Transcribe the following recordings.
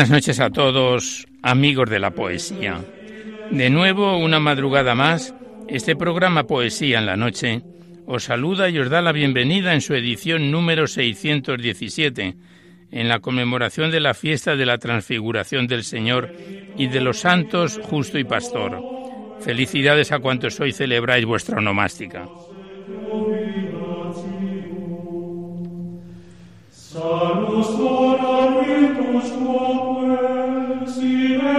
Buenas noches a todos, amigos de la poesía. De nuevo, una madrugada más, este programa Poesía en la Noche os saluda y os da la bienvenida en su edición número 617, en la conmemoración de la fiesta de la transfiguración del Señor y de los santos justo y pastor. Felicidades a cuantos hoy celebráis vuestra onomástica.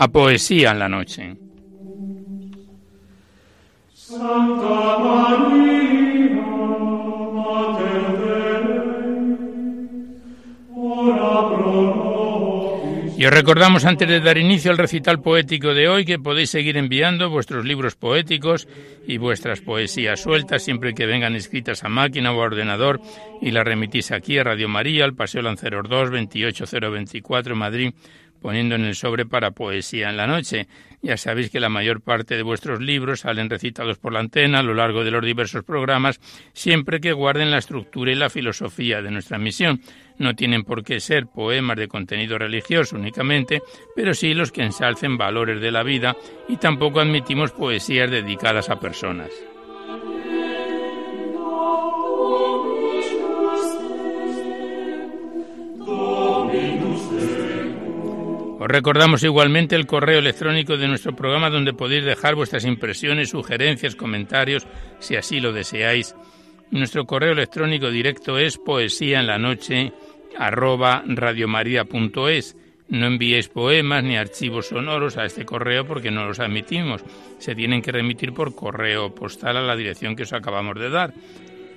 a Poesía en la Noche. Y os recordamos antes de dar inicio al recital poético de hoy que podéis seguir enviando vuestros libros poéticos y vuestras poesías sueltas siempre que vengan escritas a máquina o a ordenador y las remitís aquí a Radio María, al Paseo Lanceros 2, 28024 Madrid poniendo en el sobre para poesía en la noche. Ya sabéis que la mayor parte de vuestros libros salen recitados por la antena a lo largo de los diversos programas, siempre que guarden la estructura y la filosofía de nuestra misión. No tienen por qué ser poemas de contenido religioso únicamente, pero sí los que ensalcen valores de la vida y tampoco admitimos poesías dedicadas a personas. Recordamos igualmente el correo electrónico de nuestro programa donde podéis dejar vuestras impresiones, sugerencias, comentarios, si así lo deseáis. Nuestro correo electrónico directo es poesía en la noche radiomaria.es. No enviéis poemas ni archivos sonoros a este correo porque no los admitimos. Se tienen que remitir por correo postal a la dirección que os acabamos de dar.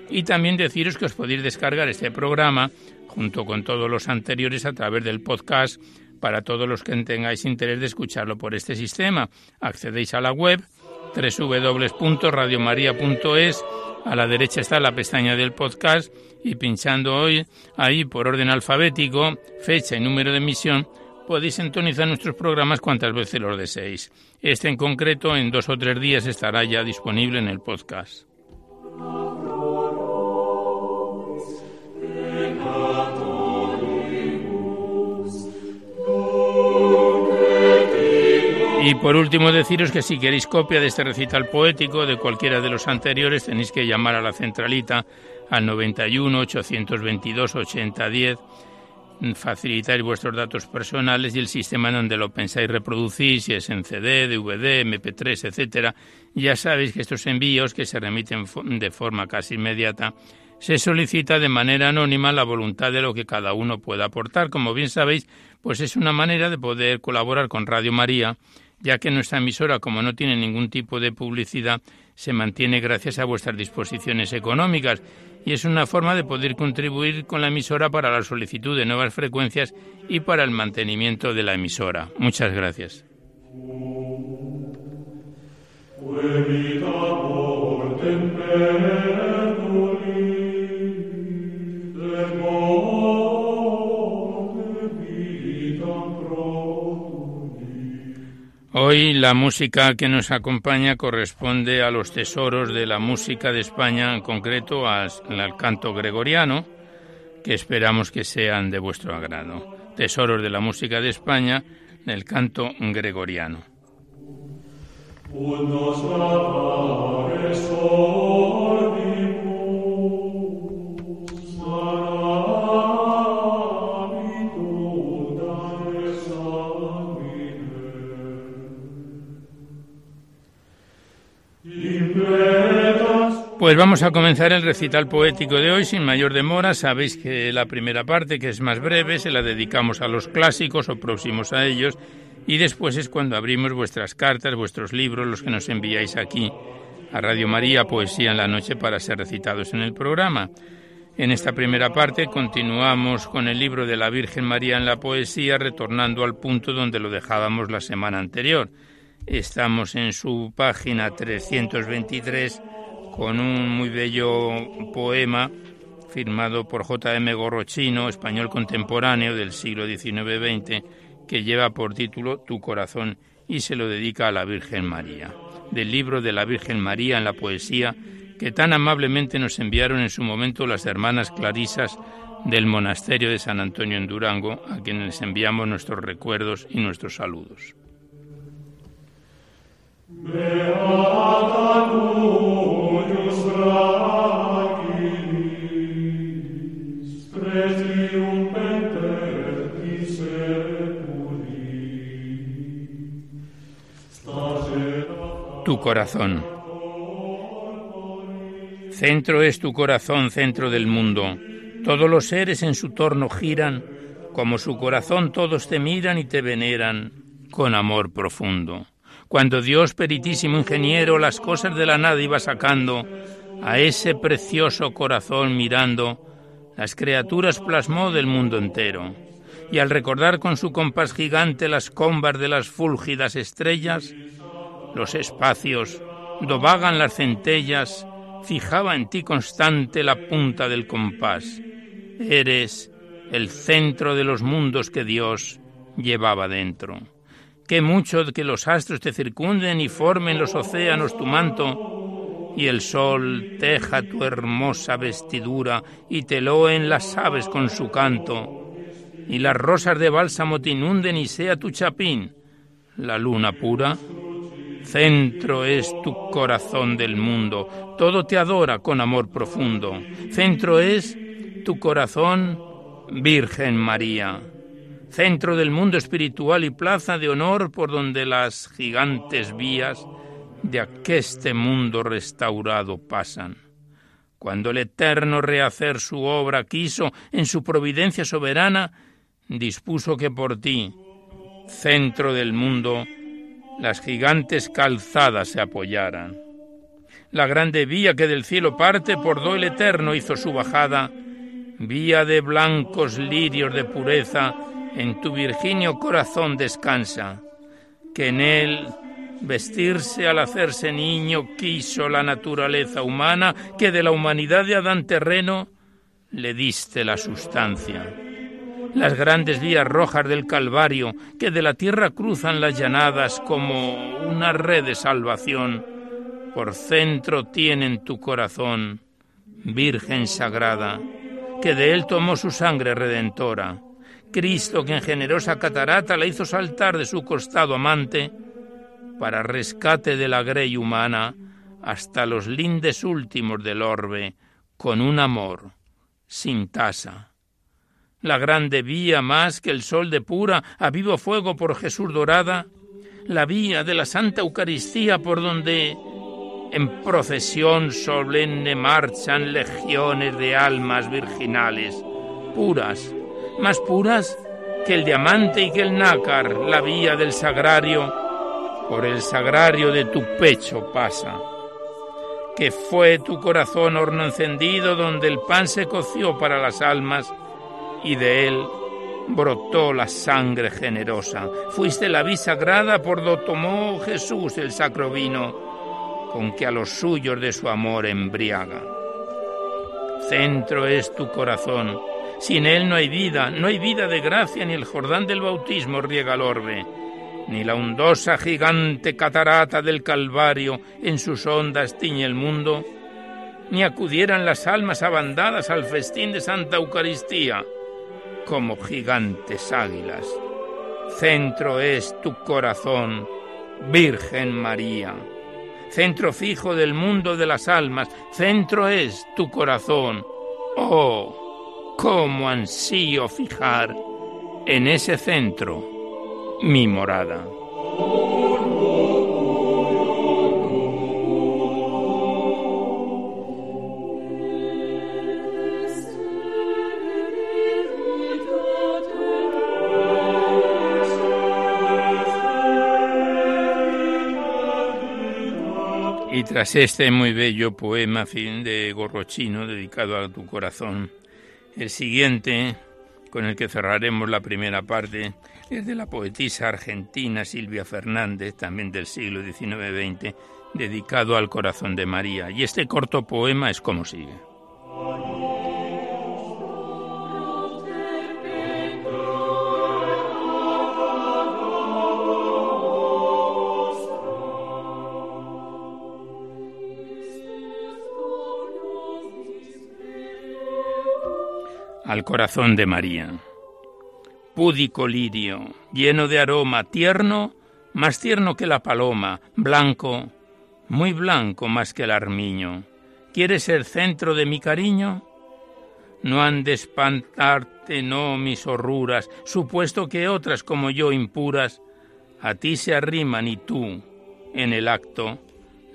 Y también deciros que os podéis descargar este programa junto con todos los anteriores a través del podcast para todos los que tengáis interés de escucharlo por este sistema. Accedéis a la web www.radiomaria.es. A la derecha está la pestaña del podcast y pinchando hoy ahí por orden alfabético, fecha y número de emisión, podéis sintonizar nuestros programas cuantas veces los deseéis. Este en concreto en dos o tres días estará ya disponible en el podcast. Y por último deciros que si queréis copia de este recital poético de cualquiera de los anteriores tenéis que llamar a la centralita al 91 822 8010 facilitáis vuestros datos personales y el sistema en donde lo pensáis reproducir, si es en CD, DVD, MP3, etcétera. Ya sabéis que estos envíos, que se remiten de forma casi inmediata, se solicita de manera anónima la voluntad de lo que cada uno pueda aportar. Como bien sabéis, pues es una manera de poder colaborar con Radio María ya que nuestra emisora, como no tiene ningún tipo de publicidad, se mantiene gracias a vuestras disposiciones económicas y es una forma de poder contribuir con la emisora para la solicitud de nuevas frecuencias y para el mantenimiento de la emisora. Muchas gracias. Hoy la música que nos acompaña corresponde a los tesoros de la música de España, en concreto al, canto gregoriano, que esperamos que sean de vuestro agrado. Tesoros de la música de España, el canto gregoriano. Pues vamos a comenzar el recital poético de hoy sin mayor demora. Sabéis que la primera parte, que es más breve, se la dedicamos a los clásicos o próximos a ellos y después es cuando abrimos vuestras cartas, vuestros libros, los que nos enviáis aquí a Radio María Poesía en la Noche para ser recitados en el programa. En esta primera parte continuamos con el libro de la Virgen María en la poesía, retornando al punto donde lo dejábamos la semana anterior. Estamos en su página 323 con un muy bello poema firmado por J.M. Gorrochino, español contemporáneo del siglo XIX-XX, que lleva por título Tu corazón y se lo dedica a la Virgen María, del libro de la Virgen María en la poesía que tan amablemente nos enviaron en su momento las hermanas clarisas del monasterio de San Antonio en Durango, a quienes enviamos nuestros recuerdos y nuestros saludos. Tu corazón. Centro es tu corazón, centro del mundo. Todos los seres en su torno giran, como su corazón todos te miran y te veneran con amor profundo. Cuando Dios, peritísimo ingeniero, las cosas de la nada iba sacando, a ese precioso corazón mirando, las criaturas plasmó del mundo entero. Y al recordar con su compás gigante las combas de las fúlgidas estrellas, los espacios, do vagan las centellas, fijaba en ti constante la punta del compás. Eres el centro de los mundos que Dios llevaba dentro. Qué mucho que los astros te circunden y formen los océanos tu manto, y el sol teja tu hermosa vestidura y te loen las aves con su canto, y las rosas de bálsamo te inunden y sea tu chapín, la luna pura. Centro es tu corazón del mundo, todo te adora con amor profundo. Centro es tu corazón, Virgen María centro del mundo espiritual y plaza de honor por donde las gigantes vías de aqueste mundo restaurado pasan. Cuando el Eterno rehacer su obra quiso, en su providencia soberana, dispuso que por ti, centro del mundo, las gigantes calzadas se apoyaran. La grande vía que del cielo parte por do el Eterno hizo su bajada, vía de blancos lirios de pureza, en tu virginio corazón descansa, que en él vestirse al hacerse niño quiso la naturaleza humana, que de la humanidad de Adán terreno le diste la sustancia. Las grandes vías rojas del Calvario, que de la tierra cruzan las llanadas como una red de salvación, por centro tienen tu corazón, Virgen sagrada, que de él tomó su sangre redentora Cristo que en generosa catarata la hizo saltar de su costado amante para rescate de la grey humana hasta los lindes últimos del orbe, con un amor sin tasa. La grande vía más que el sol de pura a vivo fuego por Jesús dorada, la vía de la Santa Eucaristía por donde en procesión solemne marchan legiones de almas virginales, puras, más puras que el diamante y que el nácar, la vía del sagrario, por el sagrario de tu pecho pasa. Que fue tu corazón horno encendido donde el pan se coció para las almas y de él brotó la sangre generosa. Fuiste la bisagrada por do tomó Jesús el sacro vino con que a los suyos de su amor embriaga. Centro es tu corazón sin él no hay vida, no hay vida de gracia, ni el Jordán del bautismo riega el orbe. ni la hondosa gigante catarata del Calvario en sus ondas tiñe el mundo, ni acudieran las almas abandadas al festín de Santa Eucaristía como gigantes águilas. Centro es tu corazón, Virgen María. Centro fijo del mundo de las almas, centro es tu corazón. Oh, cómo ansío fijar en ese centro mi morada. Tras este muy bello poema fin de Gorrochino dedicado a tu corazón, el siguiente, con el que cerraremos la primera parte, es de la poetisa argentina Silvia Fernández, también del siglo XIX-XX, dedicado al corazón de María. Y este corto poema es como sigue. Al corazón de María. Púdico lirio, lleno de aroma, tierno, más tierno que la paloma, blanco, muy blanco más que el armiño. ¿Quieres ser centro de mi cariño? No han de espantarte, no, mis horruras, supuesto que otras como yo impuras a ti se arriman y tú, en el acto,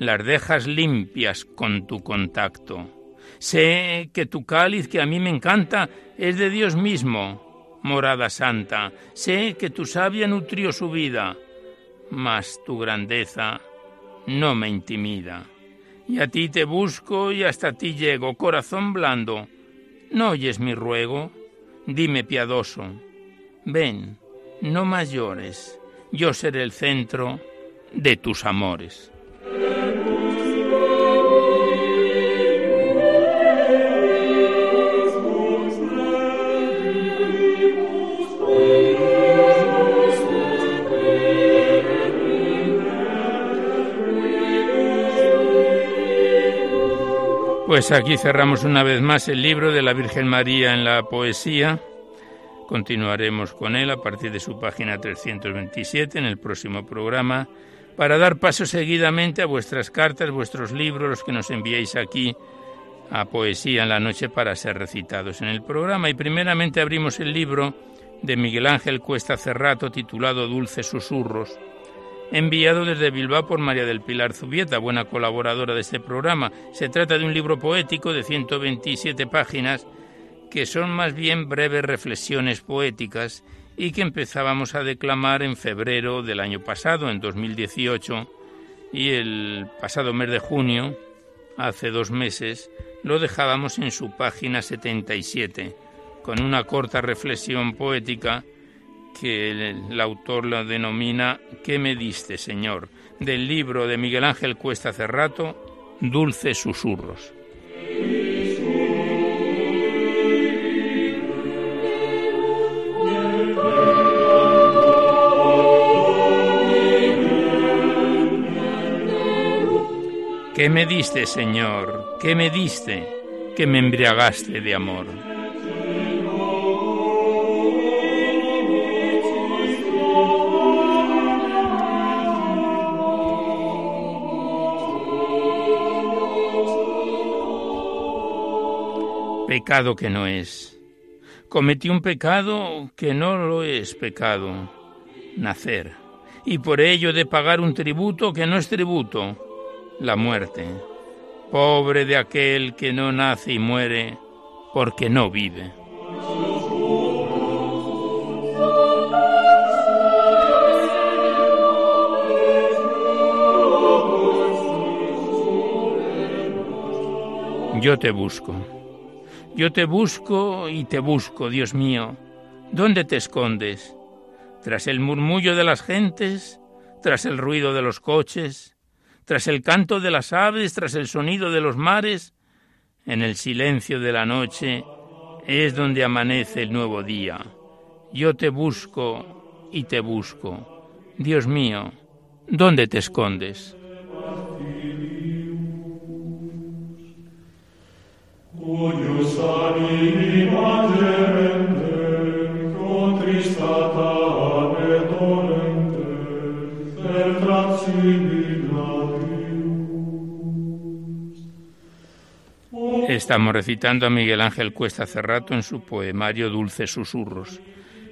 las dejas limpias con tu contacto. Sé que tu cáliz, que a mí me encanta, es de Dios mismo, morada santa. Sé que tu savia nutrió su vida, mas tu grandeza no me intimida. Y a ti te busco y hasta ti llego, corazón blando. ¿No oyes mi ruego? Dime piadoso. Ven, no más llores, yo seré el centro de tus amores. Pues aquí cerramos una vez más el libro de la Virgen María en la poesía. Continuaremos con él a partir de su página 327 en el próximo programa para dar paso seguidamente a vuestras cartas, vuestros libros, los que nos enviéis aquí a Poesía en la Noche para ser recitados en el programa. Y primeramente abrimos el libro de Miguel Ángel Cuesta Cerrato titulado Dulces Susurros enviado desde Bilbao por María del Pilar Zubieta, buena colaboradora de este programa. Se trata de un libro poético de 127 páginas que son más bien breves reflexiones poéticas y que empezábamos a declamar en febrero del año pasado, en 2018, y el pasado mes de junio, hace dos meses, lo dejábamos en su página 77, con una corta reflexión poética que el, autor la denomina ¿Qué me diste, Señor? del libro de Miguel Ángel Cuesta Cerrato, Dulces Susurros. ¿Qué me diste, Señor? ¿Qué me diste que me embriagaste de amor? Pecado que no es. Cometí un pecado que no lo es pecado, nacer, y por ello de pagar un tributo que no es tributo, la muerte. Pobre de aquel que no nace y muere porque no vive. Yo te busco. Yo te busco y te busco, Dios mío. ¿Dónde te escondes? ¿Tras el murmullo de las gentes? ¿Tras el ruido de los coches? ¿Tras el canto de las aves? ¿Tras el sonido de los mares? En el silencio de la noche es donde amanece el nuevo día. Yo te busco y te busco. Dios mío, ¿dónde te escondes? Estamos recitando a Miguel Ángel Cuesta Cerrato en su poemario Dulces Susurros.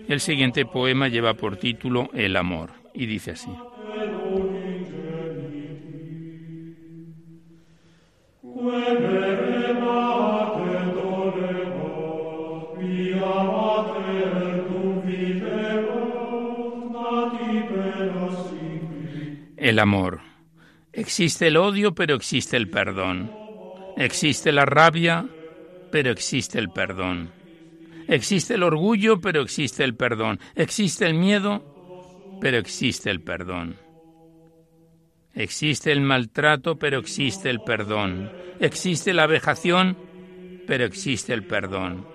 El siguiente poema lleva por título El amor y dice así. El amor. Existe el odio, pero existe el perdón. Existe la rabia, pero existe el perdón. Existe el orgullo, pero existe el perdón. Existe el miedo, pero existe el perdón. Existe el maltrato, pero existe el perdón. Existe la vejación, pero existe el perdón.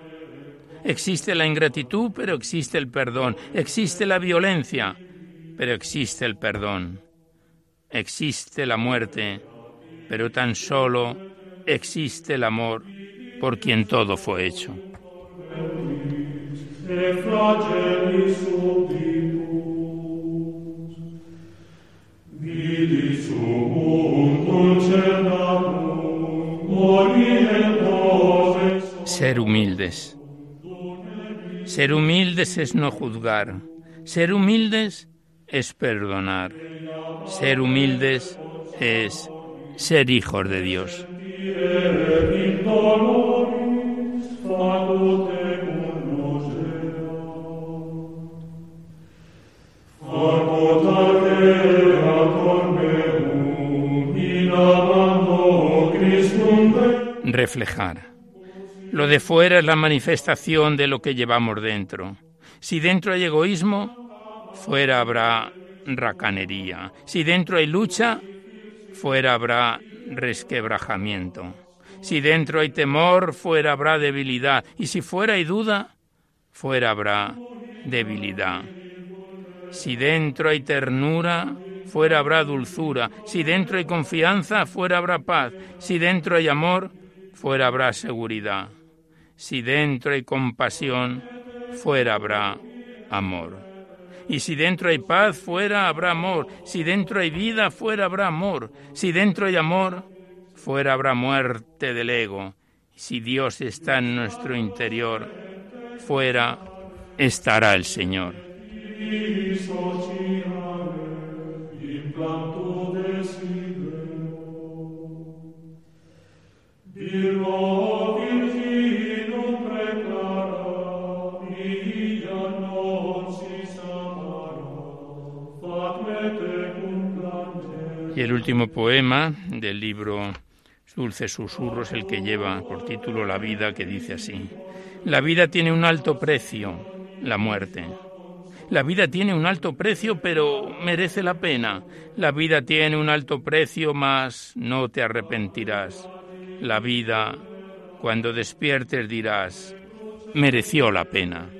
Existe la ingratitud, pero existe el perdón. Existe la violencia, pero existe el perdón. Existe la muerte, pero tan solo existe el amor por quien todo fue hecho. Ser humildes. Ser humildes es no juzgar. Ser humildes es perdonar. Ser humildes es ser hijos de Dios. Reflejar. Lo de fuera es la manifestación de lo que llevamos dentro. Si dentro hay egoísmo, fuera habrá racanería. Si dentro hay lucha, fuera habrá resquebrajamiento. Si dentro hay temor, fuera habrá debilidad. Y si fuera hay duda, fuera habrá debilidad. Si dentro hay ternura, fuera habrá dulzura. Si dentro hay confianza, fuera habrá paz. Si dentro hay amor, fuera habrá seguridad. Si dentro hay compasión, fuera habrá amor. Y si dentro hay paz, fuera habrá amor. Si dentro hay vida, fuera habrá amor. Si dentro hay amor, fuera habrá muerte del ego. Si Dios está en nuestro interior, fuera estará el Señor. Y el último poema del libro Dulces Susurros, el que lleva por título La vida, que dice así. La vida tiene un alto precio, la muerte. La vida tiene un alto precio, pero merece la pena. La vida tiene un alto precio, mas no te arrepentirás. La vida, cuando despiertes, dirás, mereció la pena.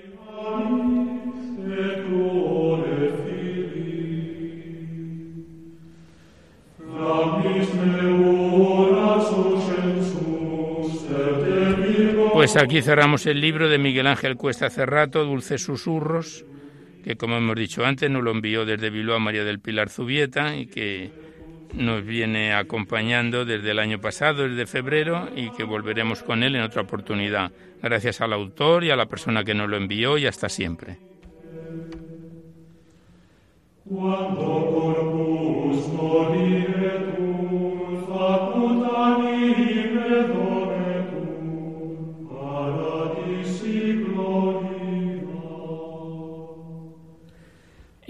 Pues aquí cerramos el libro de Miguel Ángel Cuesta Cerrato, Dulces Susurros, que como hemos dicho antes nos lo envió desde Bilbao María del Pilar Zubieta y que nos viene acompañando desde el año pasado, desde febrero, y que volveremos con él en otra oportunidad. Gracias al autor y a la persona que nos lo envió y hasta siempre.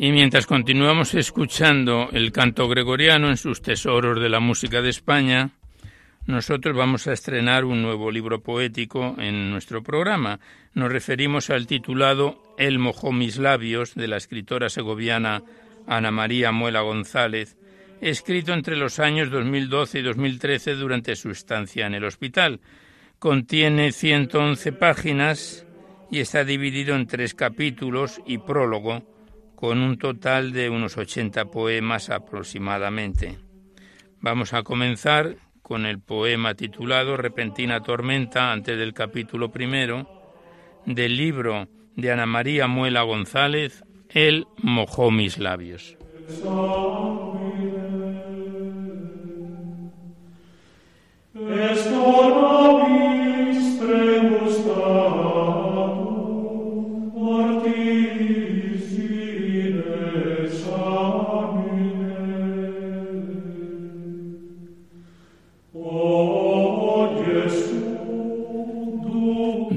Y mientras continuamos escuchando el canto gregoriano en sus tesoros de la música de España, nosotros vamos a estrenar un nuevo libro poético en nuestro programa. Nos referimos al titulado El mojó mis labios de la escritora segoviana Ana María Muela González, escrito entre los años 2012 y 2013 durante su estancia en el hospital. Contiene 111 páginas y está dividido en tres capítulos y prólogo con un total de unos 80 poemas aproximadamente. Vamos a comenzar con el poema titulado Repentina Tormenta antes del capítulo primero del libro de Ana María Muela González, Él mojó mis labios.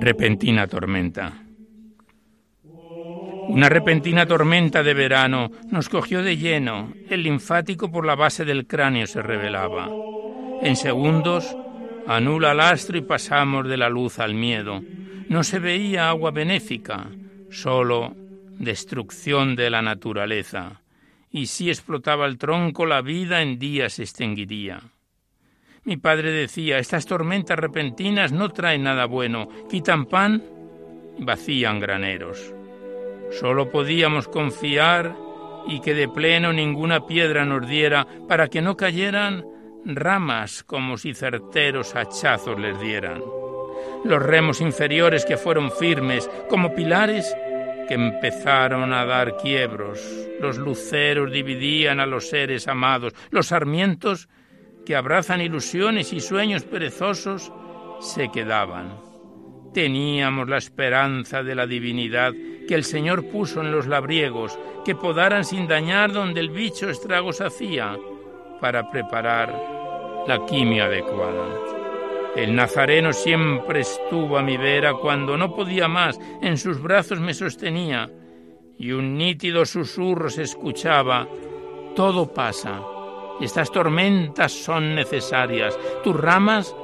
Repentina tormenta. Una repentina tormenta de verano nos cogió de lleno. El linfático por la base del cráneo se revelaba. En segundos, anula el astro y pasamos de la luz al miedo. No se veía agua benéfica, solo destrucción de la naturaleza. Y si explotaba el tronco, la vida en días se extinguiría. Mi padre decía, estas tormentas repentinas no traen nada bueno, quitan pan vacían graneros. Solo podíamos confiar y que de pleno ninguna piedra nos diera para que no cayeran ramas como si certeros hachazos les dieran. Los remos inferiores que fueron firmes como pilares que empezaron a dar quiebros. Los luceros dividían a los seres amados, los sarmientos que abrazan ilusiones y sueños perezosos, se quedaban. Teníamos la esperanza de la divinidad que el Señor puso en los labriegos, que podaran sin dañar donde el bicho estragos hacía, para preparar la quimia adecuada. El nazareno siempre estuvo a mi vera cuando no podía más, en sus brazos me sostenía, y un nítido susurro se escuchaba, todo pasa, estas tormentas son necesarias. Tus ramas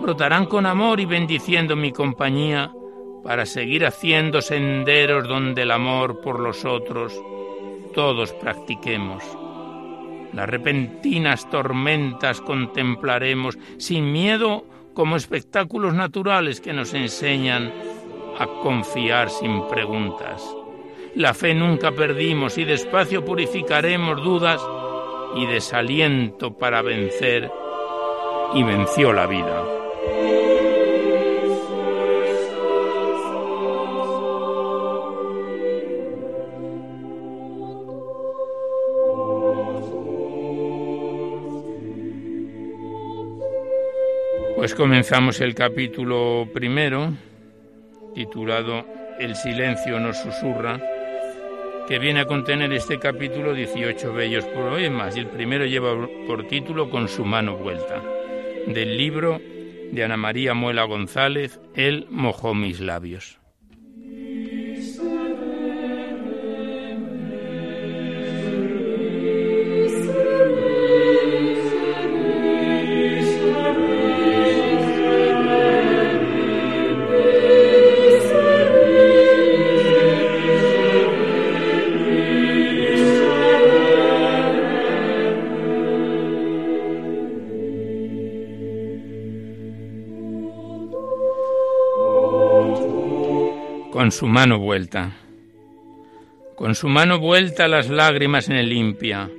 brotarán con amor y bendiciendo mi compañía para seguir haciendo senderos donde el amor por los otros todos practiquemos. Las repentinas tormentas contemplaremos sin miedo como espectáculos naturales que nos enseñan a confiar sin preguntas. La fe nunca perdimos y despacio purificaremos dudas y desaliento para vencer, y venció la vida. Pues comenzamos el capítulo primero, titulado El silencio nos susurra que viene a contener este capítulo 18 bellos poemas y el primero lleva por título Con su mano vuelta, del libro de Ana María Muela González, Él mojó mis labios. Con su mano vuelta. Con su mano vuelta las lágrimas en el limpia.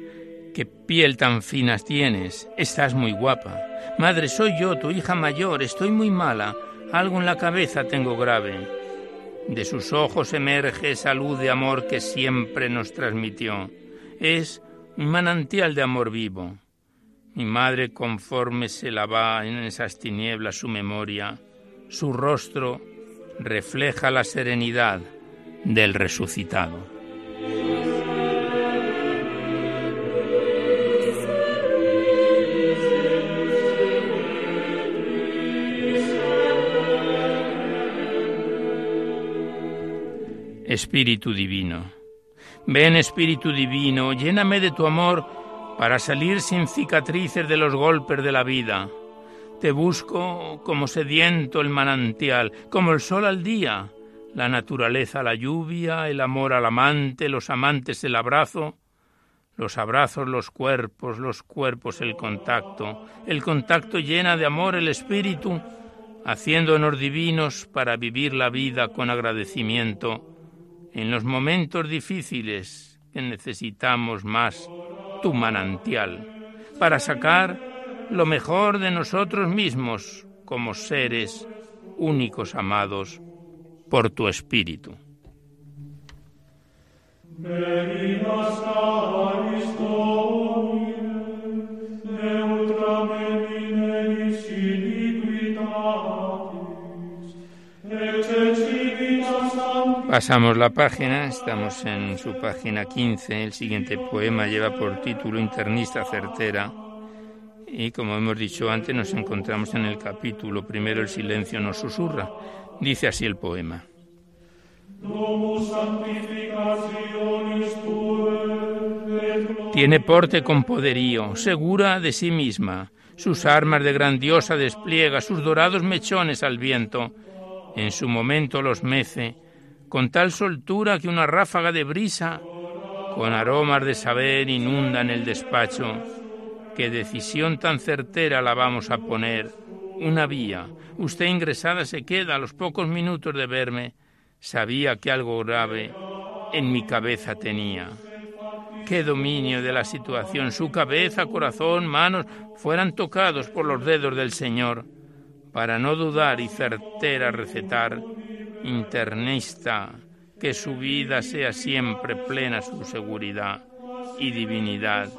Qué piel tan finas tienes. Estás muy guapa. Madre, soy yo, tu hija mayor. Estoy muy mala. Algo en la cabeza tengo grave. De sus ojos emerge esa luz de amor que siempre nos transmitió. Es un manantial de amor vivo. Mi madre, conforme se lava en esas tinieblas su memoria, su rostro refleja la serenidad del resucitado. Espíritu Divino. Ven Espíritu Divino, lléname de tu amor para salir sin cicatrices de los golpes de la vida te busco como sediento el manantial, como el sol al día, la naturaleza la lluvia, el amor al amante, los amantes el abrazo, los abrazos los cuerpos, los cuerpos el contacto, el contacto llena de amor el espíritu, haciéndonos divinos para vivir la vida con agradecimiento en los momentos difíciles que necesitamos más tu manantial para sacar lo mejor de nosotros mismos como seres únicos amados por tu Espíritu. Pasamos la página, estamos en su página 15. El siguiente poema lleva por título Internista certera. Y como hemos dicho antes, nos encontramos en el capítulo primero El silencio nos susurra. Dice así el poema. Tiene porte con poderío, segura de sí misma. Sus armas de grandiosa despliega, sus dorados mechones al viento. En su momento los mece con tal soltura que una ráfaga de brisa, con aromas de saber, inunda en el despacho. Qué decisión tan certera la vamos a poner. Una vía. Usted ingresada se queda a los pocos minutos de verme. Sabía que algo grave en mi cabeza tenía. Qué dominio de la situación. Su cabeza, corazón, manos fueran tocados por los dedos del Señor, para no dudar y certera recetar internista, que su vida sea siempre plena su seguridad y divinidad,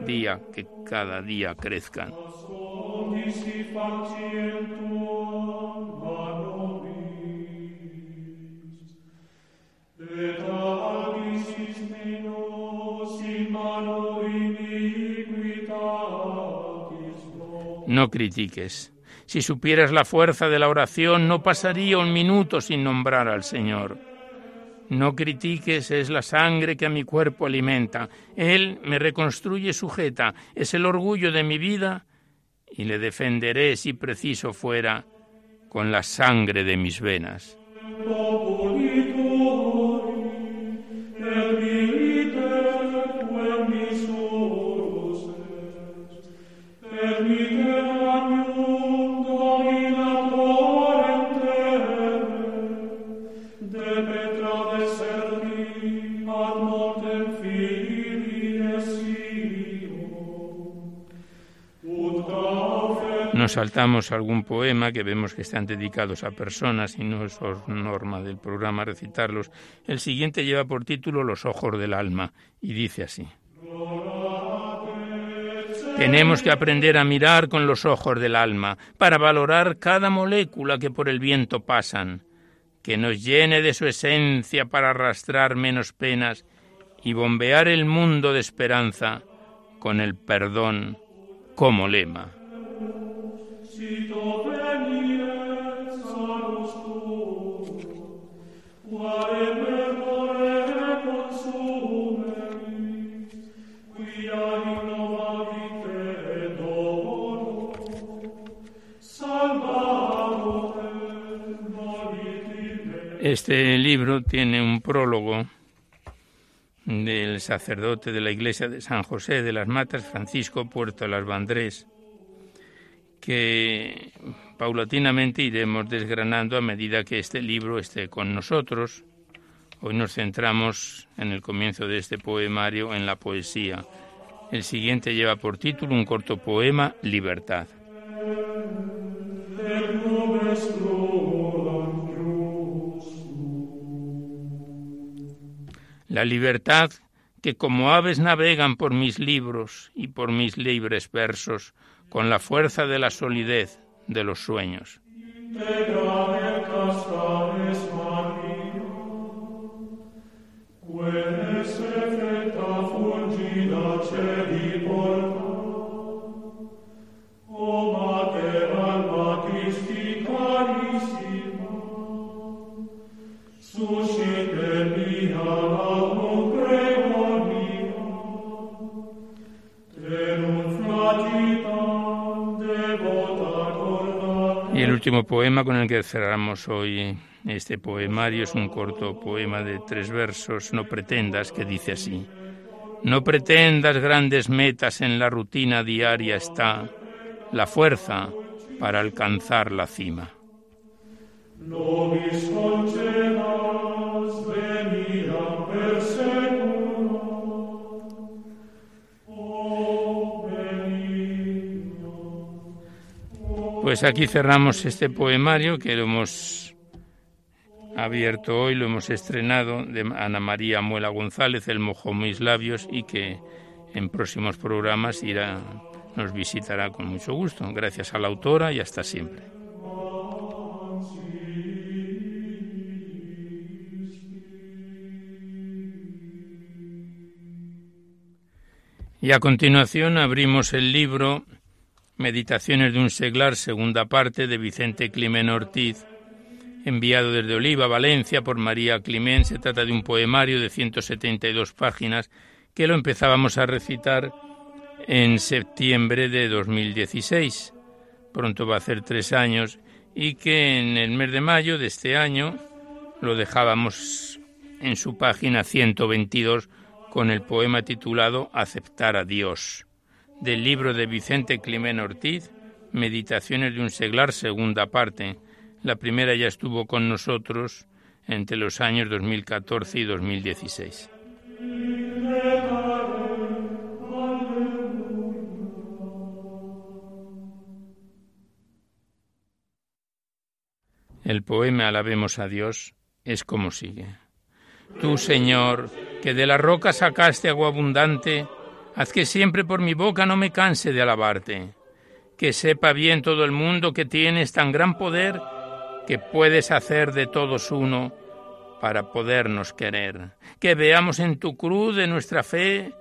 día que cada día crezcan. No critiques si supieras la fuerza de la oración, no pasaría un minuto sin nombrar al Señor. No critiques, es la sangre que a mi cuerpo alimenta. Él me reconstruye sujeta, es el orgullo de mi vida y le defenderé si preciso fuera con la sangre de mis venas. Nos saltamos algún poema que vemos que están dedicados a personas y no es norma del programa recitarlos. El siguiente lleva por título Los ojos del alma y dice así. Tenemos que aprender a mirar con los ojos del alma para valorar cada molécula que por el viento pasan, que nos llene de su esencia para arrastrar menos penas y bombear el mundo de esperanza con el perdón como lema. Este libro tiene un prólogo del sacerdote de la iglesia de San José de las Matas, Francisco Puerto Las Vandrés, que paulatinamente iremos desgranando a medida que este libro esté con nosotros. Hoy nos centramos en el comienzo de este poemario en la poesía. El siguiente lleva por título un corto poema, Libertad. La libertad que como aves navegan por mis libros y por mis libres versos, con la fuerza de la solidez de los sueños. Último poema con el que cerramos hoy este poemario es un corto poema de tres versos, No pretendas, que dice así. No pretendas grandes metas en la rutina diaria está la fuerza para alcanzar la cima. Pues aquí cerramos este poemario que lo hemos abierto hoy, lo hemos estrenado de Ana María Muela González, El mojó mis labios y que en próximos programas irá, nos visitará con mucho gusto. Gracias a la autora y hasta siempre. Y a continuación abrimos el libro Meditaciones de un seglar, segunda parte, de Vicente Climen Ortiz, enviado desde Oliva, Valencia, por María Climen. Se trata de un poemario de 172 páginas que lo empezábamos a recitar en septiembre de 2016. Pronto va a hacer tres años y que en el mes de mayo de este año lo dejábamos en su página 122 con el poema titulado Aceptar a Dios del libro de Vicente Climén Ortiz, Meditaciones de un seglar, segunda parte. La primera ya estuvo con nosotros entre los años 2014 y 2016. El poema Alabemos a Dios es como sigue. Tú, Señor, que de la roca sacaste agua abundante, Haz que siempre por mi boca no me canse de alabarte. Que sepa bien todo el mundo que tienes tan gran poder que puedes hacer de todos uno para podernos querer. Que veamos en tu cruz de nuestra fe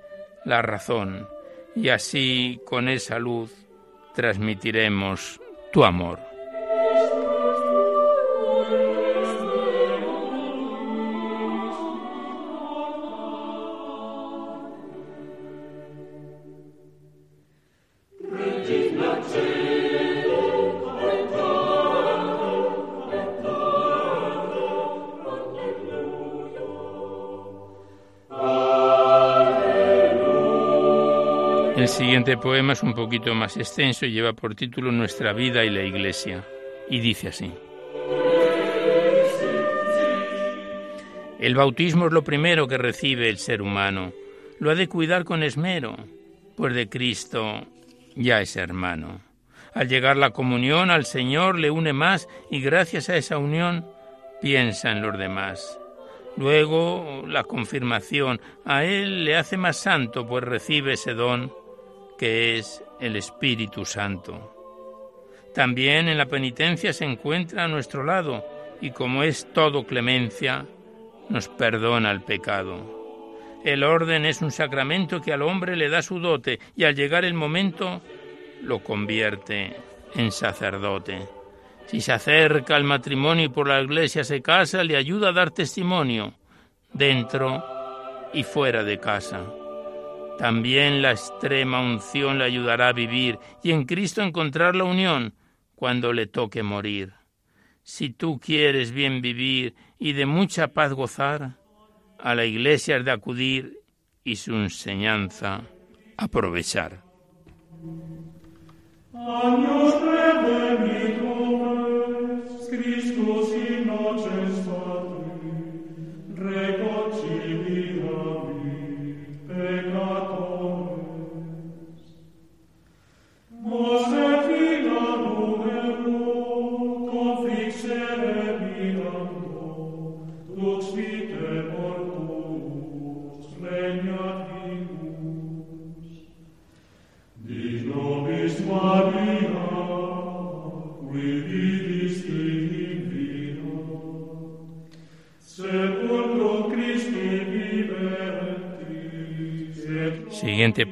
la razón y así con esa luz transmitiremos tu amor. Siguiente poema es un poquito más extenso y lleva por título Nuestra vida y la Iglesia. Y dice así. El bautismo es lo primero que recibe el ser humano. Lo ha de cuidar con esmero, pues de Cristo ya es hermano. Al llegar la comunión al Señor le une más y gracias a esa unión piensa en los demás. Luego la confirmación a Él le hace más santo, pues recibe ese don que es el Espíritu Santo. También en la penitencia se encuentra a nuestro lado y como es todo clemencia, nos perdona el pecado. El orden es un sacramento que al hombre le da su dote y al llegar el momento lo convierte en sacerdote. Si se acerca al matrimonio y por la iglesia se casa, le ayuda a dar testimonio dentro y fuera de casa. También la extrema unción le ayudará a vivir y en Cristo encontrar la unión cuando le toque morir. Si tú quieres bien vivir y de mucha paz gozar, a la iglesia has de acudir y su enseñanza aprovechar.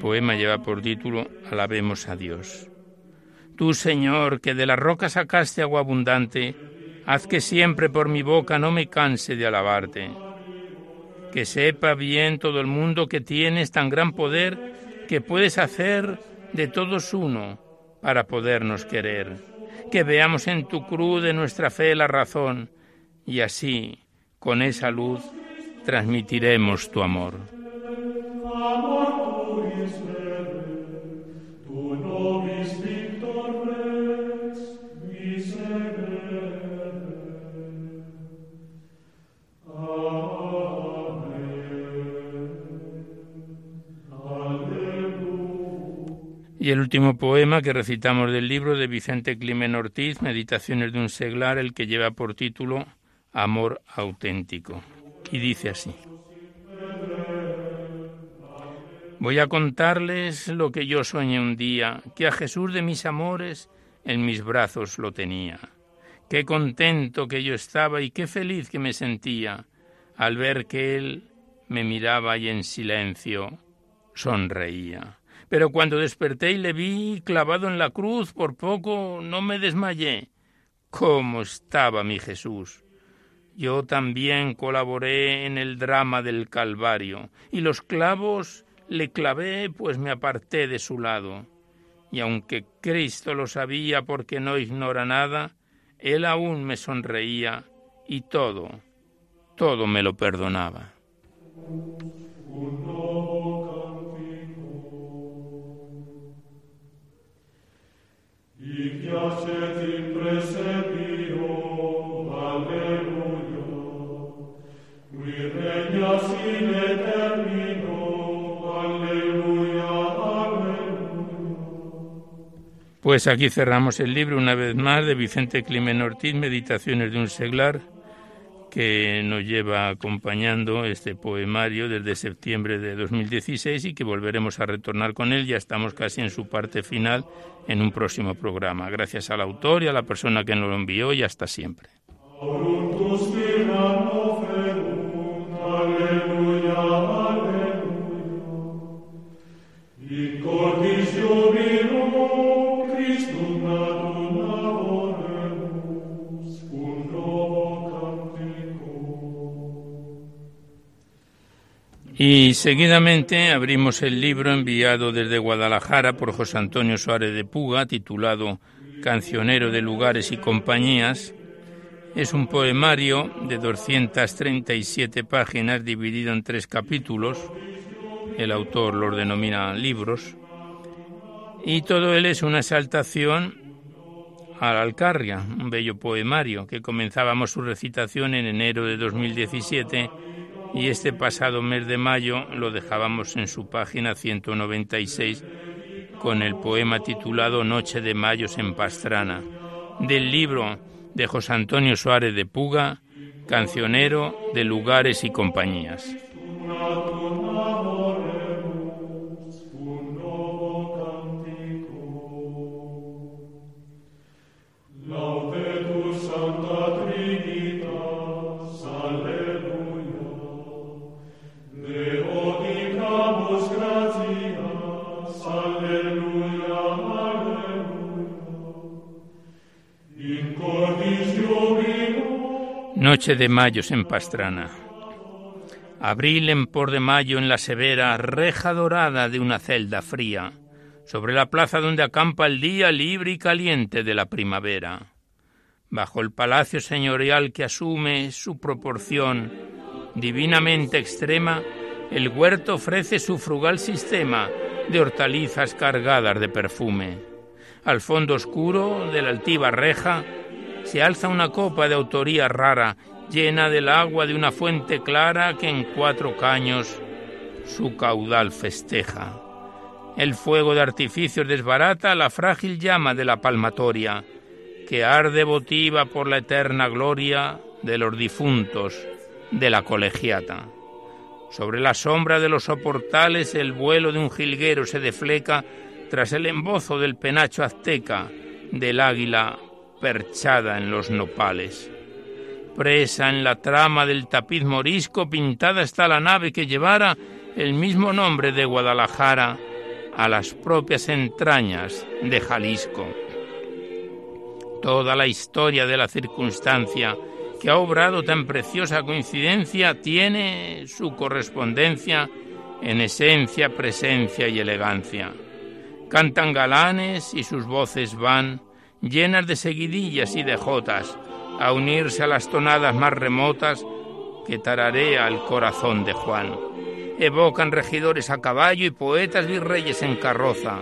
Poema lleva por título Alabemos a Dios. Tú, Señor, que de la roca sacaste agua abundante, haz que siempre por mi boca no me canse de alabarte. Que sepa bien todo el mundo que tienes tan gran poder que puedes hacer de todos uno para podernos querer. Que veamos en tu cruz de nuestra fe la razón y así, con esa luz, transmitiremos tu amor. Y el último poema que recitamos del libro de Vicente Climen Ortiz, Meditaciones de un seglar, el que lleva por título Amor auténtico. Y dice así. Voy a contarles lo que yo soñé un día, que a Jesús de mis amores en mis brazos lo tenía. Qué contento que yo estaba y qué feliz que me sentía al ver que Él me miraba y en silencio sonreía. Pero cuando desperté y le vi clavado en la cruz, por poco no me desmayé. ¿Cómo estaba mi Jesús? Yo también colaboré en el drama del Calvario, y los clavos le clavé, pues me aparté de su lado. Y aunque Cristo lo sabía porque no ignora nada, Él aún me sonreía y todo, todo me lo perdonaba. Pues aquí cerramos el libro una vez más de Vicente Climen Ortiz, Meditaciones de un seglar, que nos lleva acompañando este poemario desde septiembre de 2016 y que volveremos a retornar con él. Ya estamos casi en su parte final en un próximo programa. Gracias al autor y a la persona que nos lo envió y hasta siempre. Y seguidamente abrimos el libro enviado desde Guadalajara por José Antonio Suárez de Puga, titulado Cancionero de Lugares y Compañías. Es un poemario de 237 páginas dividido en tres capítulos. El autor los denomina libros. Y todo él es una exaltación a la Alcarria, un bello poemario que comenzábamos su recitación en enero de 2017 y este pasado mes de mayo lo dejábamos en su página 196 con el poema titulado Noche de Mayos en Pastrana, del libro de José Antonio Suárez de Puga, cancionero de lugares y compañías. Noche de Mayos en Pastrana. Abril en por de mayo en la severa reja dorada de una celda fría, sobre la plaza donde acampa el día libre y caliente de la primavera. Bajo el palacio señorial que asume su proporción divinamente extrema, el huerto ofrece su frugal sistema de hortalizas cargadas de perfume. Al fondo oscuro de la altiva reja se alza una copa de autoría rara, llena del agua de una fuente clara que en cuatro caños su caudal festeja. El fuego de artificios desbarata la frágil llama de la palmatoria, que arde votiva por la eterna gloria de los difuntos de la colegiata. Sobre la sombra de los soportales el vuelo de un jilguero se defleca tras el embozo del penacho azteca del águila perchada en los nopales. Presa en la trama del tapiz morisco, pintada está la nave que llevara el mismo nombre de Guadalajara a las propias entrañas de Jalisco. Toda la historia de la circunstancia que ha obrado tan preciosa coincidencia tiene su correspondencia en esencia, presencia y elegancia. Cantan galanes y sus voces van llenas de seguidillas y de jotas, a unirse a las tonadas más remotas que tararea el corazón de Juan. Evocan regidores a caballo y poetas virreyes en carroza,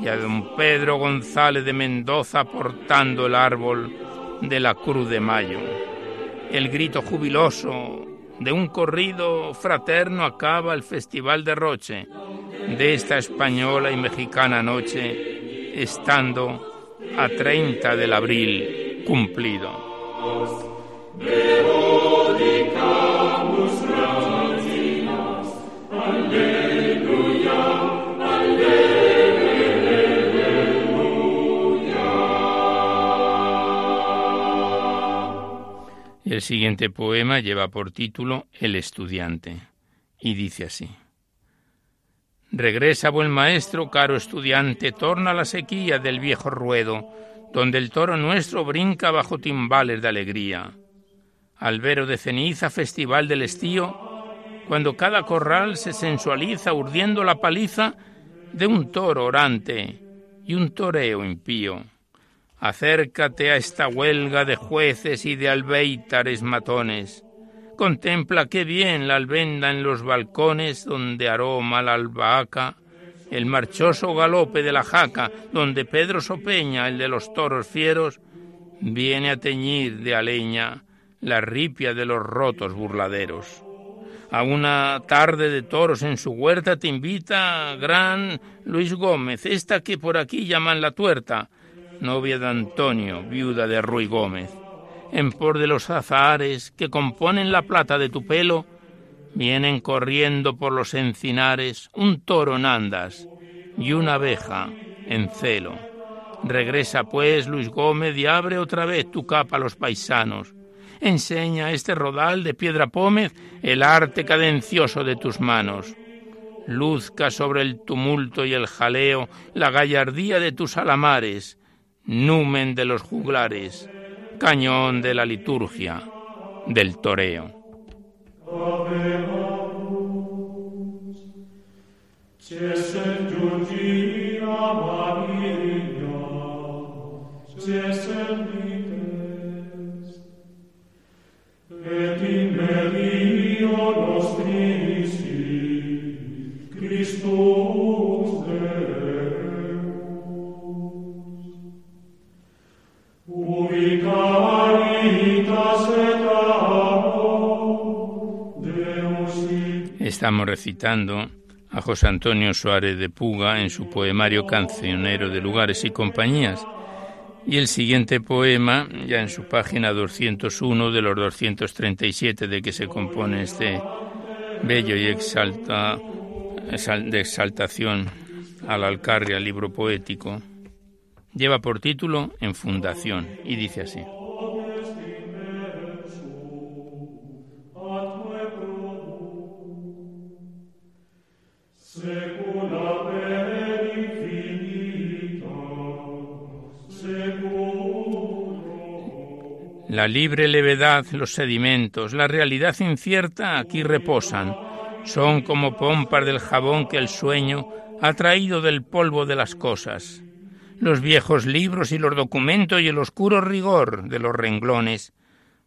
y a don Pedro González de Mendoza portando el árbol de la Cruz de Mayo. El grito jubiloso de un corrido fraterno acaba el festival de Roche, de esta española y mexicana noche, estando a 30 del abril cumplido. El siguiente poema lleva por título El estudiante y dice así. Regresa, buen maestro, caro estudiante, torna la sequía del viejo ruedo, donde el toro nuestro brinca bajo timbales de alegría. Albero de ceniza, festival del estío, cuando cada corral se sensualiza urdiendo la paliza de un toro orante y un toreo impío. Acércate a esta huelga de jueces y de albeitares matones. Contempla qué bien la albenda en los balcones donde aroma la albahaca, el marchoso galope de la jaca, donde Pedro Sopeña, el de los toros fieros, viene a teñir de aleña la ripia de los rotos burladeros. A una tarde de toros en su huerta te invita gran Luis Gómez, esta que por aquí llaman la tuerta, novia de Antonio, viuda de Ruy Gómez. En por de los azahares que componen la plata de tu pelo, vienen corriendo por los encinares un toro en andas y una abeja en celo. Regresa pues Luis Gómez y abre otra vez tu capa a los paisanos. Enseña este rodal de piedra pómez el arte cadencioso de tus manos. Luzca sobre el tumulto y el jaleo la gallardía de tus alamares numen de los juglares, cañón de la liturgia, del toreo. Estamos recitando a José Antonio Suárez de Puga en su poemario Cancionero de Lugares y Compañías. Y el siguiente poema, ya en su página 201 de los 237 de que se compone este bello y exalta, de exaltación al Alcarria, libro poético, lleva por título En Fundación y dice así. La libre levedad, los sedimentos, la realidad incierta aquí reposan. Son como pompas del jabón que el sueño ha traído del polvo de las cosas. Los viejos libros y los documentos y el oscuro rigor de los renglones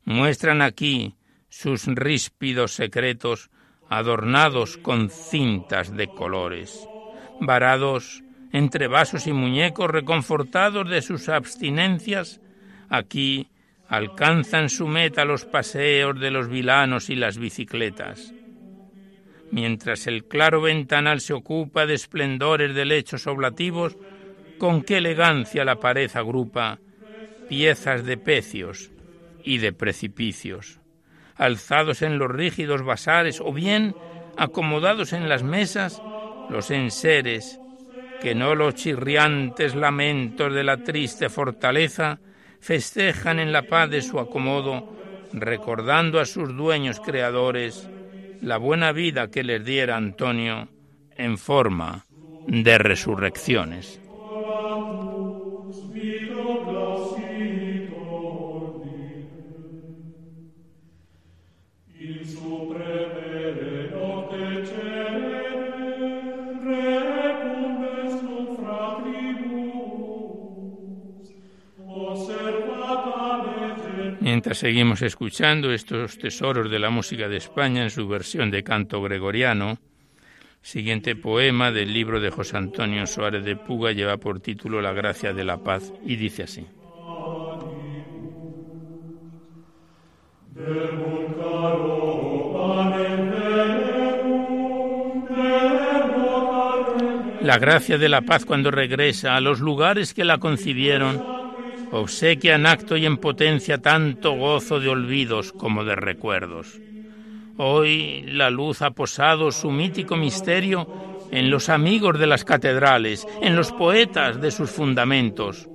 muestran aquí sus ríspidos secretos adornados con cintas de colores, varados entre vasos y muñecos reconfortados de sus abstinencias, aquí alcanzan su meta los paseos de los vilanos y las bicicletas. Mientras el claro ventanal se ocupa de esplendores de lechos oblativos, con qué elegancia la pared agrupa piezas de pecios y de precipicios, alzados en los rígidos basares o bien acomodados en las mesas los enseres que no los chirriantes lamentos de la triste fortaleza festejan en la paz de su acomodo, recordando a sus dueños creadores la buena vida que les diera Antonio en forma de resurrecciones. Seguimos escuchando estos tesoros de la música de España en su versión de canto gregoriano, siguiente poema del libro de José Antonio Suárez de Puga lleva por título La gracia de la paz y dice así. La gracia de la paz cuando regresa a los lugares que la concibieron, obsequia en acto y en potencia tanto gozo de olvidos como de recuerdos. Hoy la luz ha posado su mítico misterio en los amigos de las catedrales, en los poetas de sus fundamentos.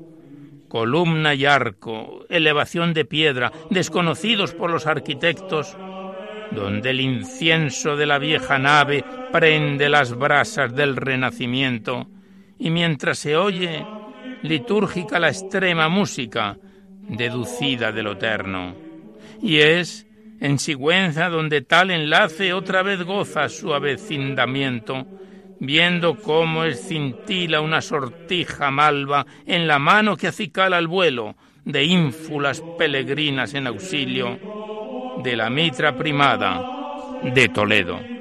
Columna y arco, elevación de piedra, desconocidos por los arquitectos, donde el incienso de la vieja nave prende las brasas del renacimiento, y mientras se oye litúrgica la extrema música, deducida de lo eterno. Y es en Sigüenza donde tal enlace otra vez goza su avecindamiento, viendo cómo escintila una sortija malva en la mano que acicala el vuelo de ínfulas peregrinas en auxilio de la mitra primada de Toledo.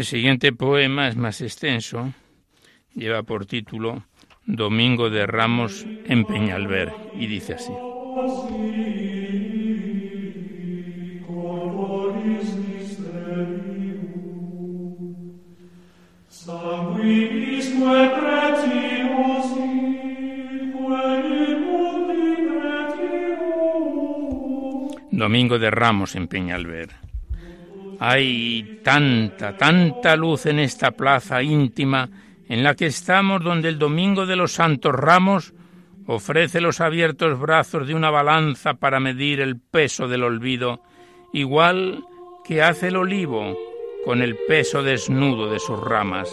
El siguiente poema es más extenso, lleva por título Domingo de Ramos en Peñalver y dice así. Domingo de Ramos en Peñalver. Hay tanta, tanta luz en esta plaza íntima en la que estamos donde el Domingo de los Santos Ramos ofrece los abiertos brazos de una balanza para medir el peso del olvido, igual que hace el olivo con el peso desnudo de sus ramas.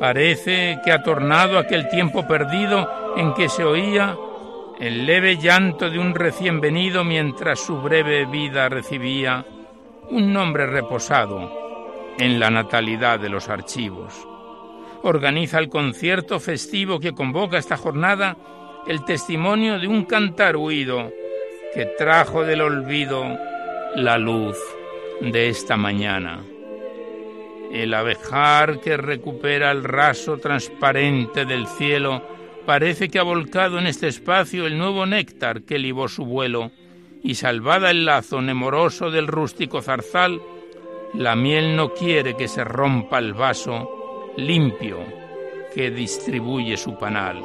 Parece que ha tornado aquel tiempo perdido en que se oía el leve llanto de un recién venido mientras su breve vida recibía un nombre reposado en la natalidad de los archivos. Organiza el concierto festivo que convoca esta jornada el testimonio de un cantar huido que trajo del olvido la luz de esta mañana. El abejar que recupera el raso transparente del cielo parece que ha volcado en este espacio el nuevo néctar que libó su vuelo y salvada el lazo nemoroso del rústico zarzal, la miel no quiere que se rompa el vaso limpio que distribuye su panal.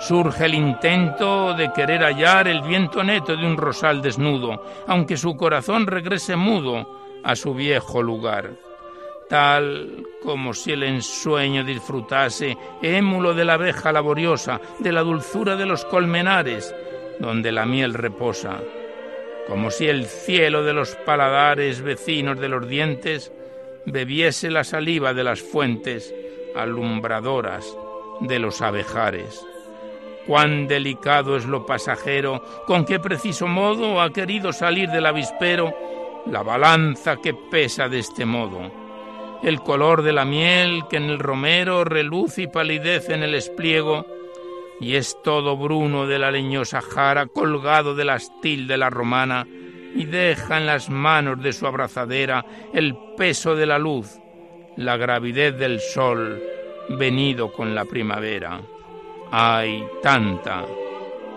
Surge el intento de querer hallar el viento neto de un rosal desnudo, aunque su corazón regrese mudo a su viejo lugar, tal como si el ensueño disfrutase, émulo de la abeja laboriosa, de la dulzura de los colmenares, donde la miel reposa como si el cielo de los paladares vecinos de los dientes bebiese la saliva de las fuentes alumbradoras de los abejares. Cuán delicado es lo pasajero, con qué preciso modo ha querido salir del avispero la balanza que pesa de este modo. El color de la miel que en el romero reluce y palidece en el espliego, y es todo bruno de la leñosa jara colgado del astil de la romana y deja en las manos de su abrazadera el peso de la luz, la gravidez del sol venido con la primavera. Hay tanta,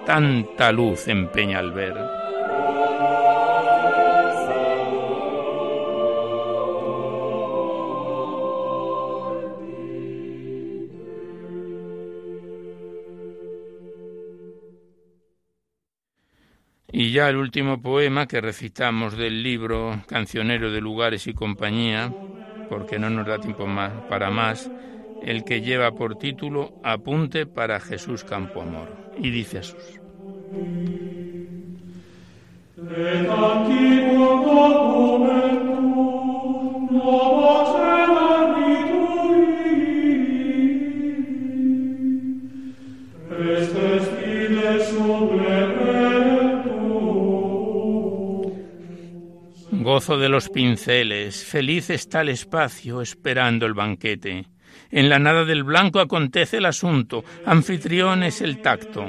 tanta luz en Peñalver. Y ya el último poema que recitamos del libro Cancionero de Lugares y Compañía, porque no nos da tiempo más, para más, el que lleva por título Apunte para Jesús Campo Amor. Y dice así. Gozo de los pinceles, feliz está el espacio esperando el banquete. En la nada del blanco acontece el asunto, anfitrión es el tacto.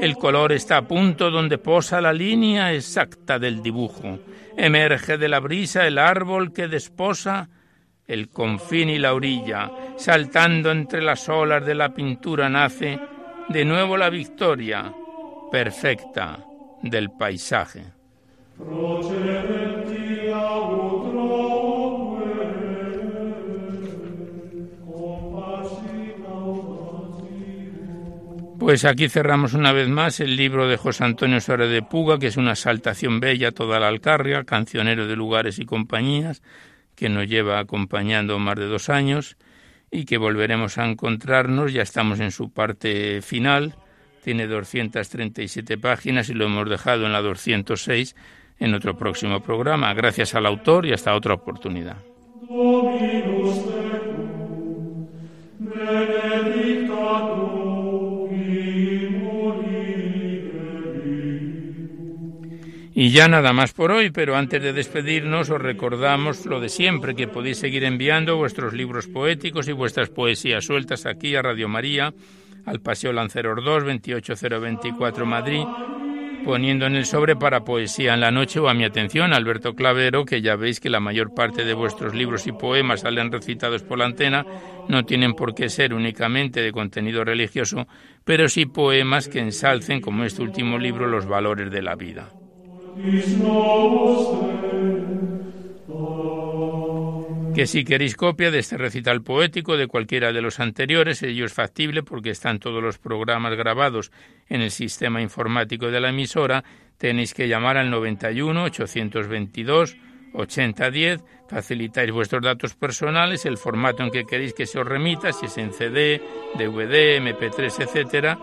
El color está a punto donde posa la línea exacta del dibujo. Emerge de la brisa el árbol que desposa el confín y la orilla. Saltando entre las olas de la pintura nace de nuevo la victoria perfecta del paisaje. Pues aquí cerramos una vez más el libro de José Antonio Suárez de Puga, que es una saltación bella toda la Alcarria, cancionero de lugares y compañías, que nos lleva acompañando más de dos años y que volveremos a encontrarnos. Ya estamos en su parte final, tiene 237 páginas y lo hemos dejado en la 206 en otro próximo programa. Gracias al autor y hasta otra oportunidad. Y ya nada más por hoy, pero antes de despedirnos os recordamos lo de siempre, que podéis seguir enviando vuestros libros poéticos y vuestras poesías sueltas aquí a Radio María, al Paseo Lanceros 2, 28024 Madrid, poniendo en el sobre para poesía en la noche o a mi atención, Alberto Clavero, que ya veis que la mayor parte de vuestros libros y poemas salen recitados por la antena, no tienen por qué ser únicamente de contenido religioso, pero sí poemas que ensalcen, como este último libro, los valores de la vida. Que si queréis copia de este recital poético de cualquiera de los anteriores, ello es factible porque están todos los programas grabados en el sistema informático de la emisora, tenéis que llamar al 91 822 8010, facilitáis vuestros datos personales, el formato en que queréis que se os remita, si es en CD, DVD, MP3, etcétera,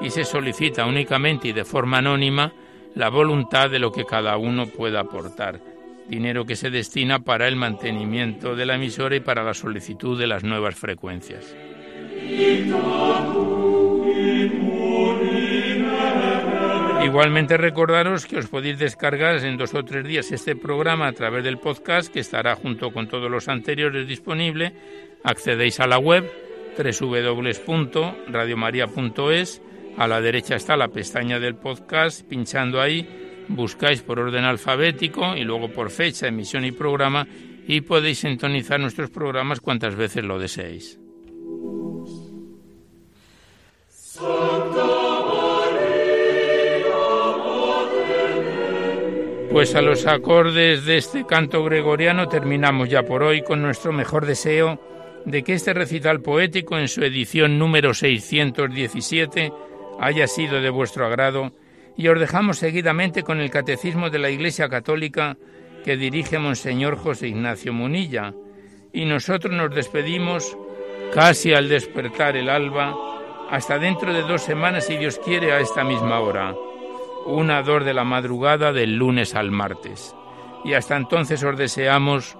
y se solicita únicamente y de forma anónima la voluntad de lo que cada uno pueda aportar, dinero que se destina para el mantenimiento de la emisora y para la solicitud de las nuevas frecuencias. Igualmente recordaros que os podéis descargar en dos o tres días este programa a través del podcast que estará junto con todos los anteriores disponible. Accedéis a la web www.radiomaria.es a la derecha está la pestaña del podcast, pinchando ahí buscáis por orden alfabético y luego por fecha, emisión y programa y podéis sintonizar nuestros programas cuantas veces lo deseéis. Pues a los acordes de este canto gregoriano terminamos ya por hoy con nuestro mejor deseo de que este recital poético en su edición número 617 haya sido de vuestro agrado y os dejamos seguidamente con el Catecismo de la Iglesia Católica que dirige Monseñor José Ignacio Munilla y nosotros nos despedimos casi al despertar el alba hasta dentro de dos semanas si Dios quiere a esta misma hora, una dor de la madrugada del lunes al martes. Y hasta entonces os deseamos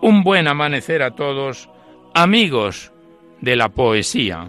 un buen amanecer a todos, amigos de la poesía.